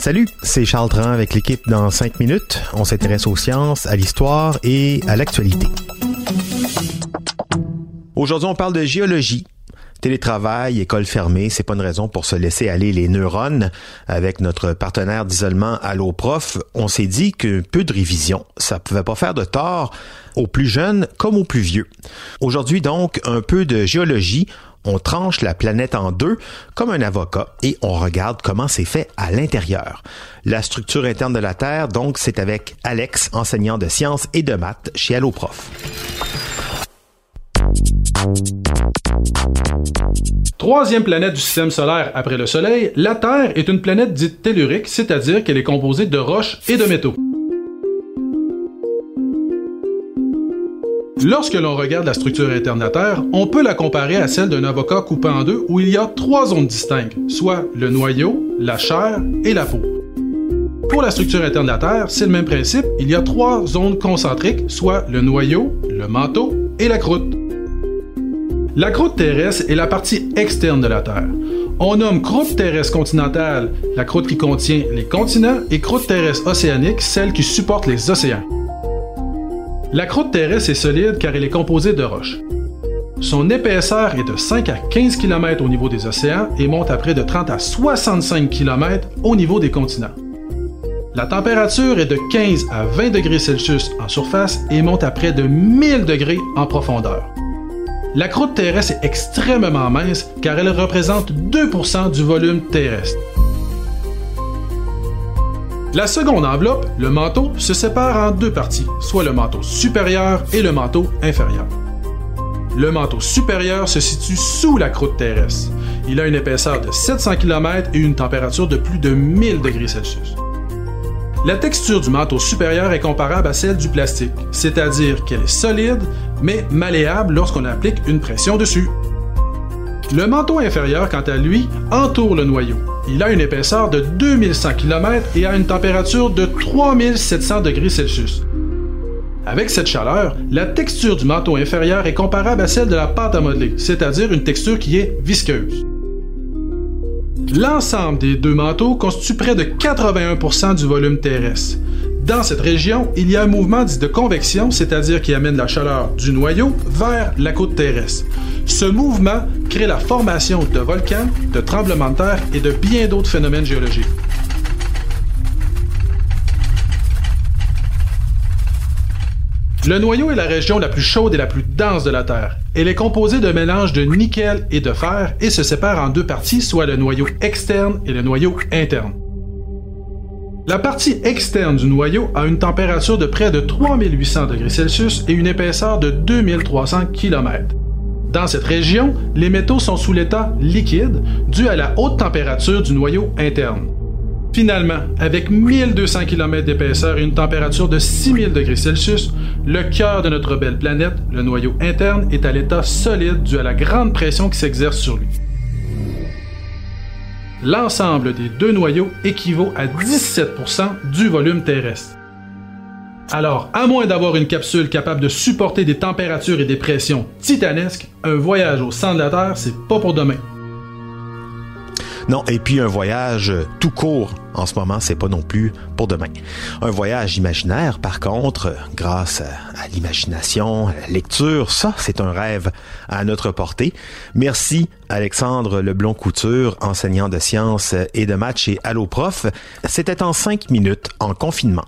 Salut, c'est Charles Tran avec l'équipe dans 5 minutes. On s'intéresse aux sciences, à l'histoire et à l'actualité. Aujourd'hui, on parle de géologie. Télétravail, école fermée, c'est pas une raison pour se laisser aller les neurones. Avec notre partenaire d'isolement Allo Prof, on s'est dit que peu de révision, ça pouvait pas faire de tort aux plus jeunes comme aux plus vieux. Aujourd'hui donc, un peu de géologie. On tranche la planète en deux comme un avocat et on regarde comment c'est fait à l'intérieur. La structure interne de la Terre, donc, c'est avec Alex, enseignant de sciences et de maths chez Alloprof. Troisième planète du système solaire après le Soleil, la Terre est une planète dite tellurique, c'est-à-dire qu'elle est composée de roches et de métaux. Lorsque l'on regarde la structure Terre, on peut la comparer à celle d'un avocat coupé en deux où il y a trois zones distinctes, soit le noyau, la chair et la peau. Pour la structure interne de la Terre, c'est le même principe, il y a trois zones concentriques, soit le noyau, le manteau et la croûte. La croûte terrestre est la partie externe de la Terre. On nomme croûte terrestre continentale la croûte qui contient les continents et croûte terrestre océanique celle qui supporte les océans. La croûte terrestre est solide car elle est composée de roches. Son épaisseur est de 5 à 15 km au niveau des océans et monte à près de 30 à 65 km au niveau des continents. La température est de 15 à 20 degrés Celsius en surface et monte à près de 1000 degrés en profondeur. La croûte terrestre est extrêmement mince car elle représente 2% du volume terrestre. La seconde enveloppe, le manteau, se sépare en deux parties, soit le manteau supérieur et le manteau inférieur. Le manteau supérieur se situe sous la croûte terrestre. Il a une épaisseur de 700 km et une température de plus de 1000 degrés Celsius. La texture du manteau supérieur est comparable à celle du plastique, c'est-à-dire qu'elle est solide, mais malléable lorsqu'on applique une pression dessus. Le manteau inférieur, quant à lui, entoure le noyau. Il a une épaisseur de 2100 km et a une température de 3700 degrés Celsius. Avec cette chaleur, la texture du manteau inférieur est comparable à celle de la pâte à modeler, c'est-à-dire une texture qui est visqueuse. L'ensemble des deux manteaux constitue près de 81% du volume terrestre. Dans cette région, il y a un mouvement dit de convection, c'est-à-dire qui amène la chaleur du noyau vers la côte terrestre. Ce mouvement crée la formation de volcans, de tremblements de terre et de bien d'autres phénomènes géologiques. Le noyau est la région la plus chaude et la plus dense de la Terre. Elle est composée de mélanges de nickel et de fer et se sépare en deux parties, soit le noyau externe et le noyau interne. La partie externe du noyau a une température de près de 3800 degrés Celsius et une épaisseur de 2300 km. Dans cette région, les métaux sont sous l'état liquide dû à la haute température du noyau interne. Finalement, avec 1200 km d'épaisseur et une température de 6000 degrés Celsius, le cœur de notre belle planète, le noyau interne, est à l'état solide dû à la grande pression qui s'exerce sur lui. L'ensemble des deux noyaux équivaut à 17% du volume terrestre. Alors, à moins d'avoir une capsule capable de supporter des températures et des pressions titanesques, un voyage au centre de la Terre, c'est pas pour demain. Non, et puis un voyage tout court en ce moment, c'est pas non plus pour demain. Un voyage imaginaire, par contre, grâce à, l'imagination, à la lecture, ça, c'est un rêve à notre portée. Merci Alexandre Leblon-Couture, enseignant de sciences et de maths chez Alloprof. C'était en cinq minutes en confinement.